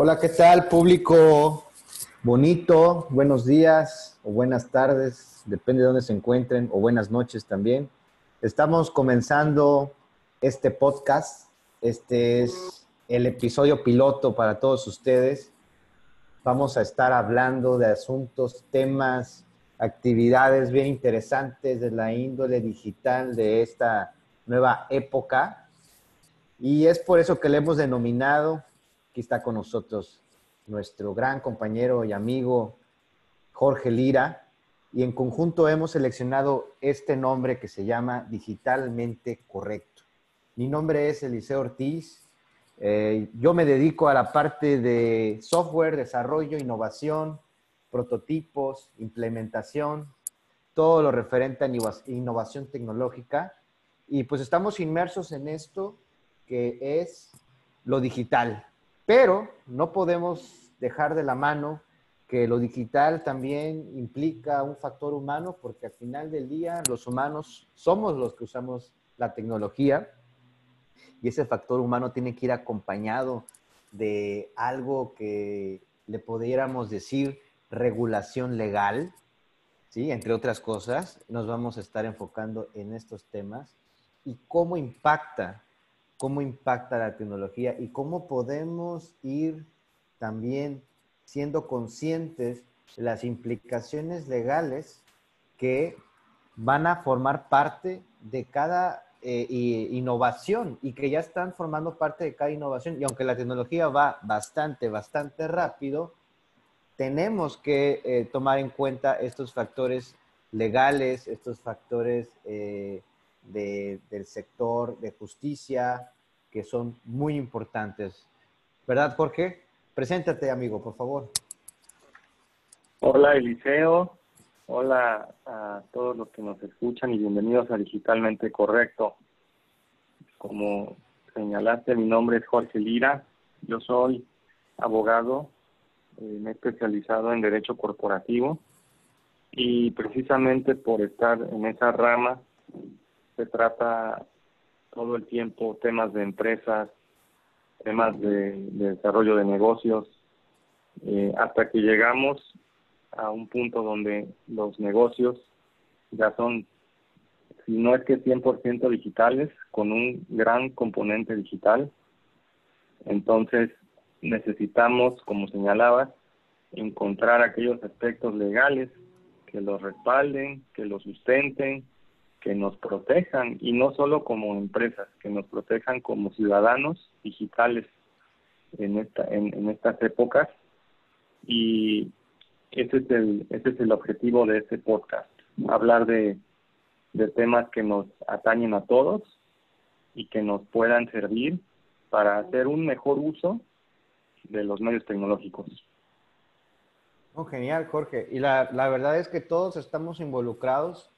Hola, ¿qué tal, público bonito? Buenos días o buenas tardes, depende de dónde se encuentren, o buenas noches también. Estamos comenzando este podcast. Este es el episodio piloto para todos ustedes. Vamos a estar hablando de asuntos, temas, actividades bien interesantes de la índole digital de esta nueva época. Y es por eso que le hemos denominado Aquí está con nosotros nuestro gran compañero y amigo Jorge Lira y en conjunto hemos seleccionado este nombre que se llama Digitalmente Correcto. Mi nombre es Eliseo Ortiz. Eh, yo me dedico a la parte de software, desarrollo, innovación, prototipos, implementación, todo lo referente a innovación tecnológica. Y pues estamos inmersos en esto que es lo digital, pero no podemos dejar de la mano que lo digital también implica un factor humano, porque al final del día los humanos somos los que usamos la tecnología y ese factor humano tiene que ir acompañado de algo que le pudiéramos decir regulación legal, ¿sí? entre otras cosas. Nos vamos a estar enfocando en estos temas y cómo impacta cómo impacta la tecnología y cómo podemos ir también siendo conscientes de las implicaciones legales que van a formar parte de cada eh, innovación y que ya están formando parte de cada innovación. Y aunque la tecnología va bastante, bastante rápido, tenemos que eh, tomar en cuenta estos factores legales, estos factores eh, del sector de justicia, que son muy importantes. ¿Verdad, Jorge? Preséntate, amigo, por favor. Hola, Eliseo. Hola a todos los que nos escuchan y bienvenidos a Digitalmente Correcto. Como señalaste, mi nombre es Jorge Lira. Yo soy abogado, eh, me he especializado en Derecho Corporativo y precisamente por estar en esa rama se trata todo el tiempo temas de empresas, temas de, desarrollo de negocios, eh, hasta que llegamos a un punto donde los negocios ya son, si no es que 100% digitales, con un gran componente digital. Entonces necesitamos, como señalabas, encontrar aquellos aspectos legales que los respalden, que los sustenten, que nos protejan y no solo como empresas, que nos protejan como ciudadanos digitales en esta en, estas épocas y ese es el ese es el objetivo de este podcast, hablar de de temas que nos atañen a todos y que nos puedan servir para hacer un mejor uso de los medios tecnológicos. Oh, genial, Jorge. Y la, la verdad es que todos estamos involucrados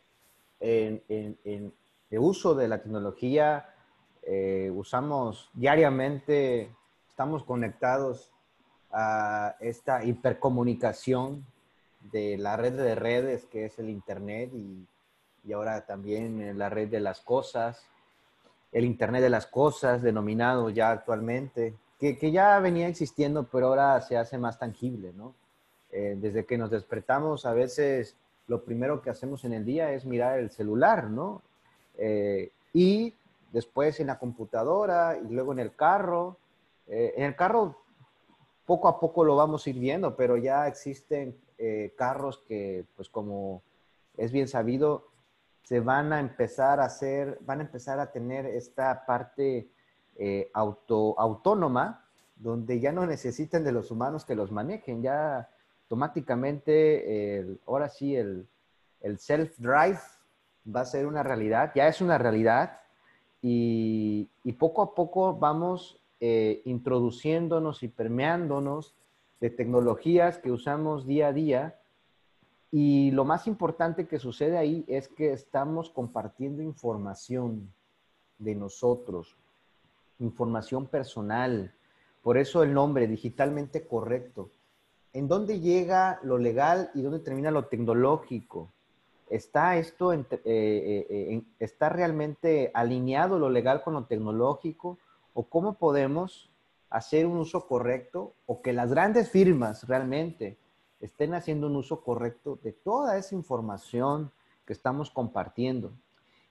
en, el uso de la tecnología, eh, usamos diariamente, estamos conectados a esta hipercomunicación de la red de redes que es el Internet y, ahora también la red de las cosas, el Internet de las cosas denominado ya actualmente, que, ya venía existiendo, pero ahora se hace más tangible, ¿no? Eh, desde que nos despertamos a veces lo primero que hacemos en el día es mirar el celular, ¿no? Eh, y después en la computadora y luego en el carro. Eh, en el carro poco a poco lo vamos a ir viendo, pero ya existen eh, carros que, pues como es bien sabido, se van a empezar a hacer, van a empezar a tener esta parte auto, autónoma, donde ya no necesitan de los humanos que los manejen, ya automáticamente, ahora sí, el, self-drive va a ser una realidad, ya es una realidad, y, poco a poco vamos eh, introduciéndonos y permeándonos de tecnologías que usamos día a día. Y lo más importante que sucede ahí es que estamos compartiendo información de nosotros, información personal. Por eso el nombre, digitalmente correcto. ¿En dónde llega lo legal y dónde termina lo tecnológico? ¿Está esto, eh, eh, eh, está realmente alineado lo legal con lo tecnológico? ¿O cómo podemos hacer un uso correcto o que las grandes firmas realmente estén haciendo un uso correcto de toda esa información que estamos compartiendo.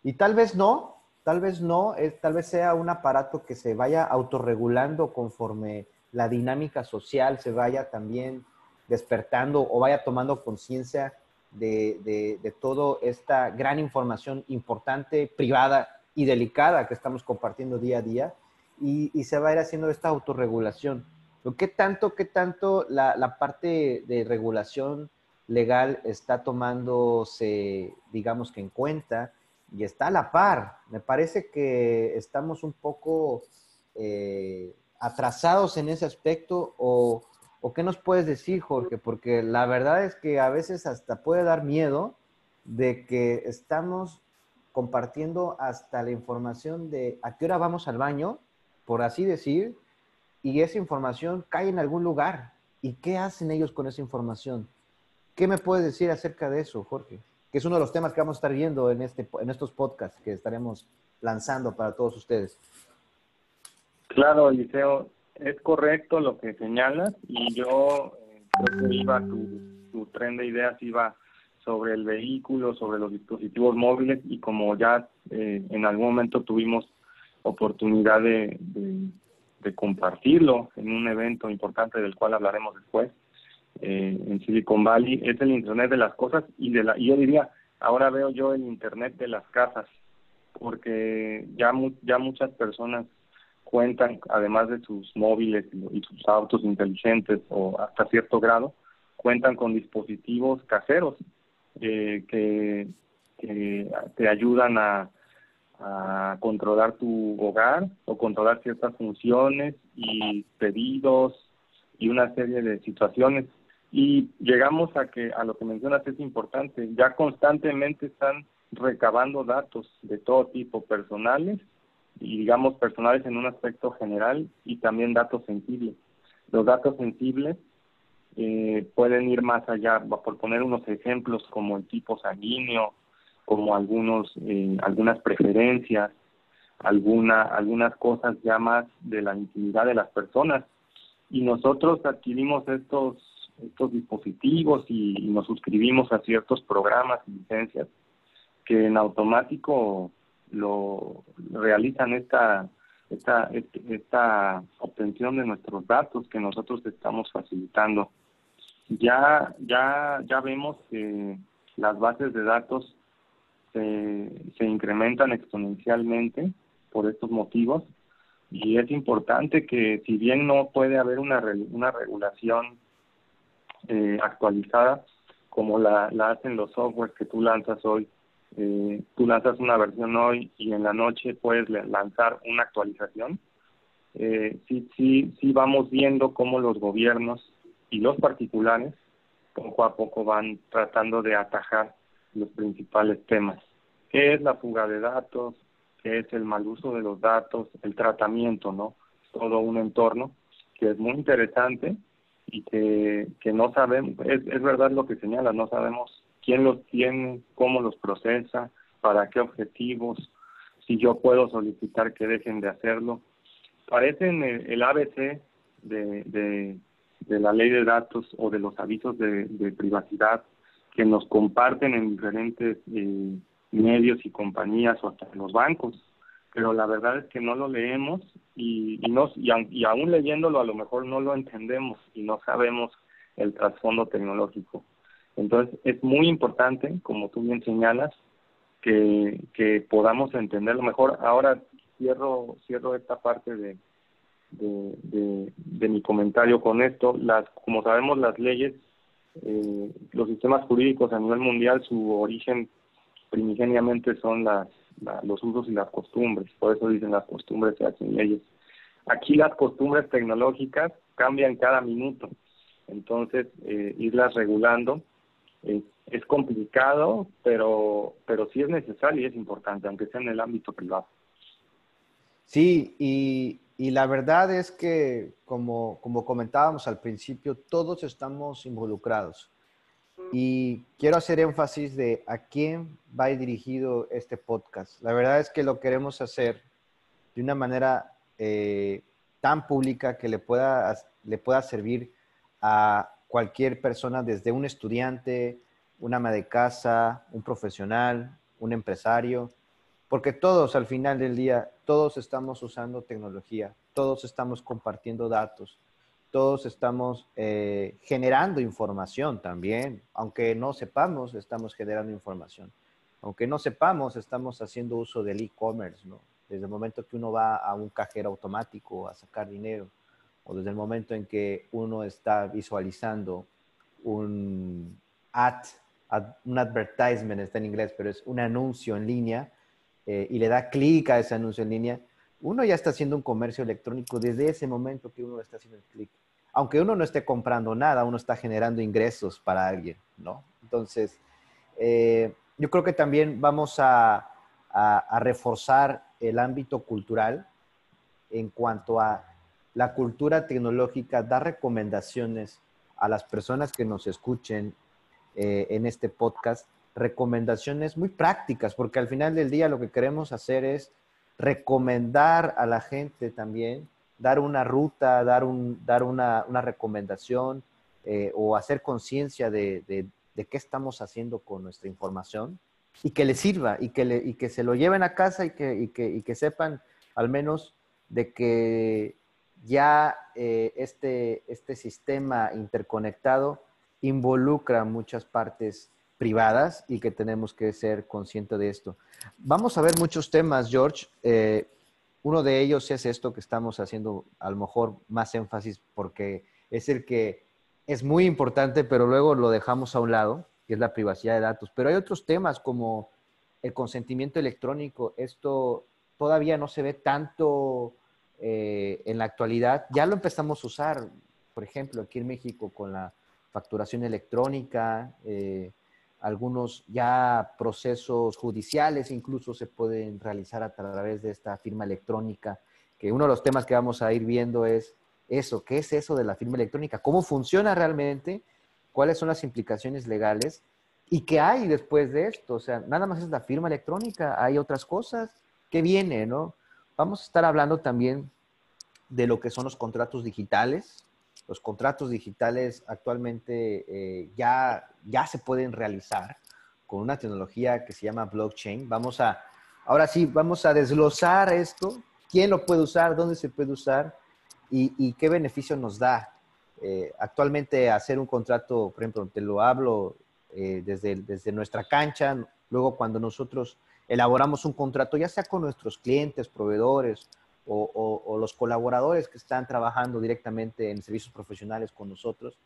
Y tal vez no, tal vez no, tal vez sea un aparato que se vaya autorregulando conforme la dinámica social se vaya también despertando o vaya tomando conciencia de, de, toda esta gran información importante, privada y delicada que estamos compartiendo día a día y, se va a ir haciendo esta autorregulación. ¿Qué tanto, qué tanto la, la, parte de regulación legal está tomándose, digamos que en cuenta y está a la par? Me parece que estamos un poco eh, atrasados en ese aspecto o, o, qué nos puedes decir, Jorge? Porque la verdad es que a veces hasta puede dar miedo de que estamos compartiendo hasta la información de a qué hora vamos al baño, por así decir, y esa información cae en algún lugar. ¿Y qué hacen ellos con esa información? ¿Qué me puedes decir acerca de eso, Jorge? Que es uno de los temas que vamos a estar viendo en, este, en estos podcasts que estaremos lanzando para todos ustedes. Claro, Eliseo, es correcto lo que señalas y yo eh, creo que iba, tu, tu tren de ideas iba sobre el vehículo, sobre los dispositivos móviles y como ya eh, en algún momento tuvimos oportunidad de, de compartirlo en un evento importante del cual hablaremos después eh, en Silicon Valley es el Internet de las cosas y de la yo diría ahora veo yo el Internet de las casas porque ya ya muchas personas cuentan además de sus móviles y sus autos inteligentes o hasta cierto grado cuentan con dispositivos caseros eh, que, que te ayudan a a controlar tu hogar o controlar ciertas funciones y pedidos y una serie de situaciones. Y llegamos a que a lo que mencionas es importante. Ya constantemente están recabando datos de todo tipo personales y digamos personales en un aspecto general y también datos sensibles. Los datos sensibles eh, pueden ir más allá. Por poner unos ejemplos como el tipo sanguíneo como algunos eh, algunas preferencias, alguna algunas cosas ya más de la intimidad de las personas. Y nosotros adquirimos estos estos dispositivos y, nos suscribimos a ciertos programas y licencias que en automático lo realizan esta esta esta obtención de nuestros datos que nosotros estamos facilitando. Ya ya ya vemos que las bases de datos se, incrementan exponencialmente por estos motivos y es importante que si bien no puede haber una, una regulación eh, actualizada como la, la hacen los softwares que tú lanzas hoy, eh, tú lanzas una versión hoy y en la noche puedes lanzar una actualización, eh, sí, sí, sí vamos viendo cómo los gobiernos y los particulares poco a poco van tratando de atajar los principales temas. ¿Qué es la fuga de datos? ¿Qué es el mal uso de los datos? El tratamiento, ¿no? Todo un entorno que es muy interesante y que, que no sabemos, es, es verdad lo que señala, no sabemos quién los tiene, cómo los procesa, para qué objetivos, si yo puedo solicitar que dejen de hacerlo. Parecen el, el ABC de, de, de la ley de datos o de los avisos de, privacidad que nos comparten en diferentes eh, medios y compañías o hasta los bancos pero la verdad es que no lo leemos y, y, no, y, y aún leyéndolo a lo mejor no lo entendemos y no sabemos el trasfondo tecnológico. Entonces es muy importante, como tú bien señalas, que, podamos entenderlo mejor. Ahora cierro, cierro esta parte de, de, de, mi comentario con esto. Las, como sabemos, las leyes, eh, los sistemas jurídicos a nivel mundial, su origen primigeniamente son las, los usos y las costumbres, por eso dicen las costumbres se hacen leyes. Aquí las costumbres tecnológicas cambian cada minuto, entonces eh, irlas regulando es complicado, pero, pero sí es necesario y es importante, aunque sea en el ámbito privado. Sí, y, y la verdad es que, como, como comentábamos al principio, todos estamos involucrados. Y quiero hacer énfasis de a quién va dirigido este podcast. La verdad es que lo queremos hacer de una manera eh, tan pública que le pueda, le pueda servir a cualquier persona, desde un estudiante, una ama de casa, un profesional, un empresario, porque todos al final del día, todos estamos usando tecnología, todos estamos compartiendo datos, todos estamos eh, generando información también, aunque no sepamos, estamos generando información. Aunque no sepamos, estamos haciendo uso del e-commerce, ¿no? Desde el momento que uno va a un cajero automático a sacar dinero, desde el momento en que uno está visualizando un ad, un advertisement, está en inglés, pero es un anuncio en línea, eh, y le da clic a ese anuncio en línea, uno ya está haciendo un comercio electrónico desde ese momento que uno está haciendo el clic. Aunque uno no esté comprando nada, uno está generando ingresos para alguien, ¿no? Entonces, eh, yo creo que también vamos a, reforzar el ámbito cultural en cuanto a la cultura tecnológica, dar recomendaciones a las personas que nos escuchen eh, en este podcast, recomendaciones muy prácticas, porque al final del día lo que queremos hacer es recomendar a la gente también, dar una ruta, dar, un, dar una, recomendación eh, o hacer conciencia de, qué estamos haciendo con nuestra información y que les sirva y que, y que se lo lleven a casa y que, y que, sepan al menos de que ya eh, este, este sistema interconectado involucra muchas partes privadas y que tenemos que ser conscientes de esto. Vamos a ver muchos temas, George. Eh, uno de ellos es esto que estamos haciendo a lo mejor más énfasis porque es el que es muy importante, pero luego lo dejamos a un lado, que es la privacidad de datos. Pero hay otros temas como el consentimiento electrónico. Esto todavía no se ve tanto eh, en la actualidad. Ya lo empezamos a usar, por ejemplo, aquí en México con la facturación electrónica. Eh, algunos ya procesos judiciales incluso se pueden realizar a través de esta firma electrónica, que uno de los temas que vamos a ir viendo es eso, ¿qué es eso de la firma electrónica? ¿Cómo funciona realmente? ¿Cuáles son las implicaciones legales? ¿Y qué hay después de esto? O sea, nada más es la firma electrónica, hay otras cosas. ¿Qué viene, no? Vamos a estar hablando también de lo que son los contratos digitales, los contratos digitales actualmente eh, ya, ya se pueden realizar con una tecnología que se llama blockchain. Vamos a, ahora sí, vamos a desglosar esto, quién lo puede usar, dónde se puede usar y, qué beneficio nos da. Eh, actualmente hacer un contrato, por ejemplo, te lo hablo eh, desde, desde nuestra cancha, luego cuando nosotros elaboramos un contrato, ya sea con nuestros clientes, proveedores o, los colaboradores que están trabajando directamente en servicios profesionales con nosotros,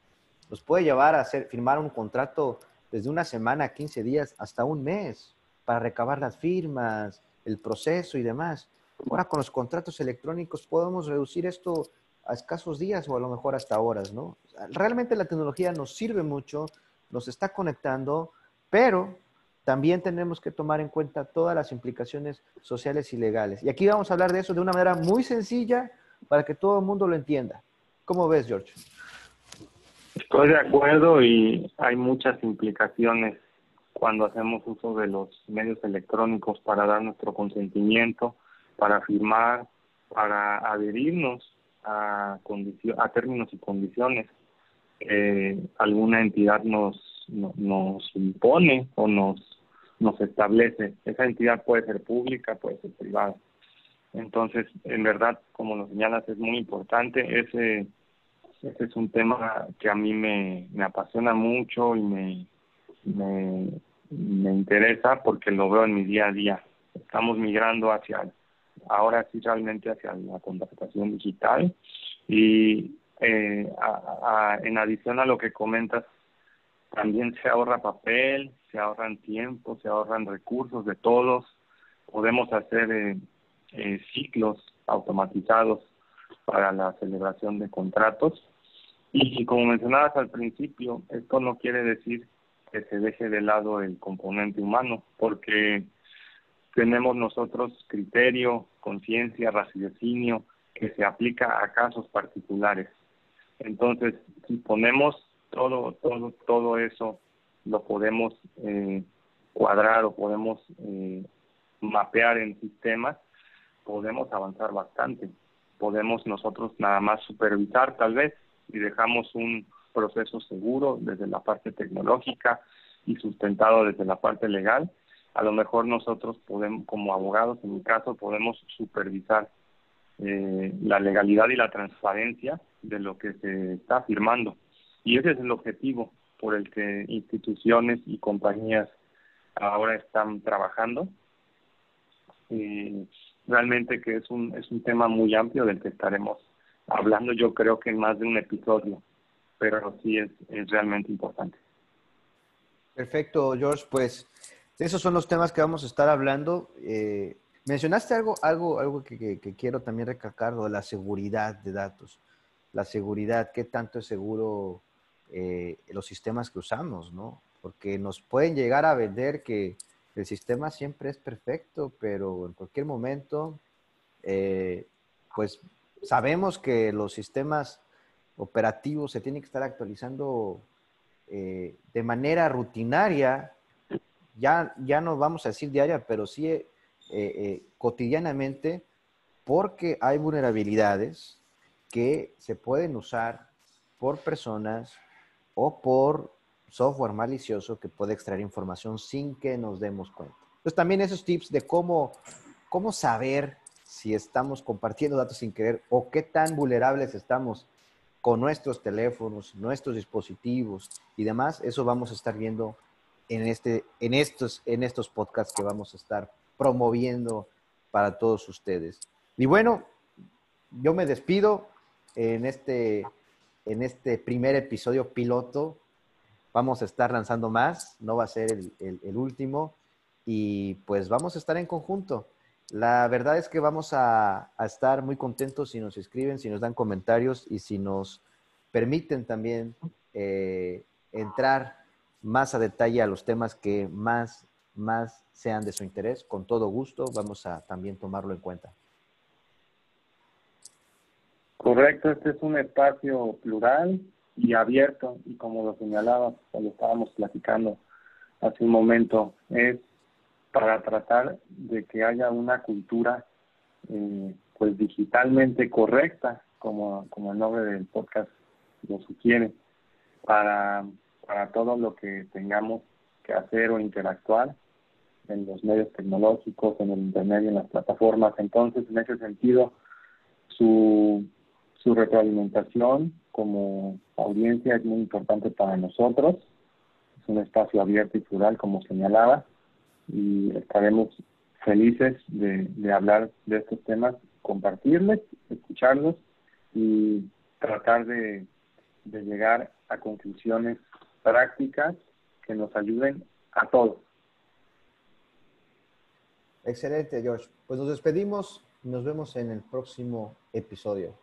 nos puede llevar a hacer, firmar un contrato desde una semana, 15 días, hasta un mes para recabar las firmas, el proceso y demás. Ahora con los contratos electrónicos podemos reducir esto a escasos días o a lo mejor hasta horas, ¿no? Realmente la tecnología nos sirve mucho, nos está conectando, pero también tenemos que tomar en cuenta todas las implicaciones sociales y legales. Y aquí vamos a hablar de eso de una manera muy sencilla para que todo el mundo lo entienda. ¿Cómo ves, George? Estoy de acuerdo y hay muchas implicaciones cuando hacemos uso de los medios electrónicos para dar nuestro consentimiento, para firmar, para adherirnos a, términos y condiciones alguna entidad nos nos impone o nos nos establece. Esa entidad puede ser pública, puede ser privada. Entonces, en verdad, como lo señalas, es muy importante. Ese, ese es un tema que a mí me, me apasiona mucho y me, me, me interesa porque lo veo en mi día a día. Estamos migrando hacia, ahora sí realmente hacia la contratación digital y eh, en adición a lo que comentas, también se ahorra papel, se ahorran tiempo, se ahorran recursos de todos, podemos hacer eh, eh, ciclos automatizados para la celebración de contratos. Y, como mencionabas al principio, esto no quiere decir que se deje de lado el componente humano, porque tenemos nosotros criterio, conciencia, raciocinio que se aplica a casos particulares. Entonces, si ponemos todo, todo, todo eso lo podemos eh, cuadrar o podemos eh, mapear en sistemas, podemos avanzar bastante. podemos nosotros nada más supervisar tal vez y dejamos un proceso seguro desde la parte tecnológica y sustentado desde la parte legal, a lo mejor nosotros podemos, como abogados en mi caso, podemos supervisar eh, la legalidad y la transparencia de lo que se está firmando. Y ese es el objetivo por el que instituciones y compañías ahora están trabajando. Realmente que es un, es un tema muy amplio del que estaremos hablando yo creo que más de un episodio, pero sí es, es realmente importante. Perfecto, George. Pues esos son los temas que vamos a estar hablando. Eh, mencionaste algo, algo, algo que, quiero también recalcar, la seguridad de datos. La seguridad, qué tanto es seguro eh, los sistemas que usamos, ¿no? Porque nos pueden llegar a vender que el sistema siempre es perfecto, pero en cualquier momento, eh, pues sabemos que los sistemas operativos se tienen que estar actualizando eh, de manera rutinaria, ya, ya no vamos a decir diaria, pero sí cotidianamente, porque hay vulnerabilidades que se pueden usar por personas o por software malicioso que puede extraer información sin que nos demos cuenta. Entonces también esos tips de cómo, cómo saber si estamos compartiendo datos sin querer o qué tan vulnerables estamos con nuestros teléfonos, nuestros dispositivos y demás, eso vamos a estar viendo en, este, en, estos, en estos podcasts que vamos a estar promoviendo para todos ustedes. Y bueno, yo me despido en este, en este primer episodio piloto. Vamos a estar lanzando más, no va a ser el, último. Y pues vamos a estar en conjunto. La verdad es que vamos a, estar muy contentos si nos escriben, si nos dan comentarios y si nos permiten también eh, entrar más a detalle a los temas que más, más sean de su interés. Con todo gusto, vamos a también tomarlo en cuenta. Correcto, este es un espacio plural y abierto y como lo señalaba cuando estábamos platicando hace un momento, es para tratar de que haya una cultura eh, pues digitalmente correcta, como, como el nombre del podcast lo sugiere, para, para todo lo que tengamos que hacer o interactuar en los medios tecnológicos, en el Internet y en las plataformas. Entonces, en ese sentido, su, su retroalimentación como audiencia es muy importante para nosotros. Es un espacio abierto y plural, como señalaba y estaremos felices de, hablar de estos temas, compartirles, escucharlos y tratar de, de llegar a conclusiones prácticas que nos ayuden a todos. Excelente, George. Pues nos despedimos y nos vemos en el próximo episodio.